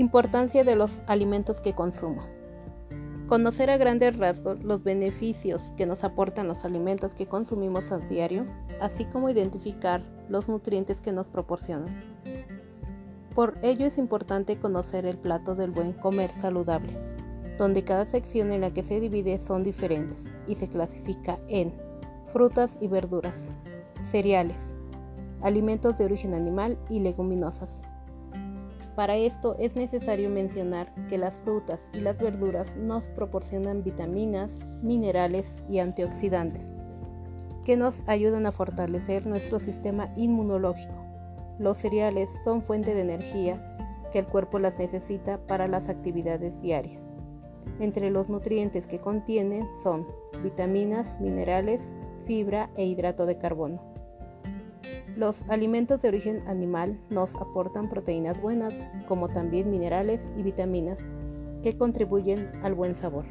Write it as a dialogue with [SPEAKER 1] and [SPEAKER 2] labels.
[SPEAKER 1] Importancia de los alimentos que consumo. Conocer a grandes rasgos los beneficios que nos aportan los alimentos que consumimos a diario, así como identificar los nutrientes que nos proporcionan. Por ello es importante conocer el plato del buen comer saludable, donde cada sección en la que se divide son diferentes y se clasifica en frutas y verduras, cereales, alimentos de origen animal y leguminosas, para esto es necesario mencionar que las frutas y las verduras nos proporcionan vitaminas, minerales y antioxidantes que nos ayudan a fortalecer nuestro sistema inmunológico. Los cereales son fuente de energía que el cuerpo las necesita para las actividades diarias. Entre los nutrientes que contienen son vitaminas, minerales, fibra e hidrato de carbono. Los alimentos de origen animal nos aportan proteínas buenas, como también minerales y vitaminas que contribuyen al buen sabor.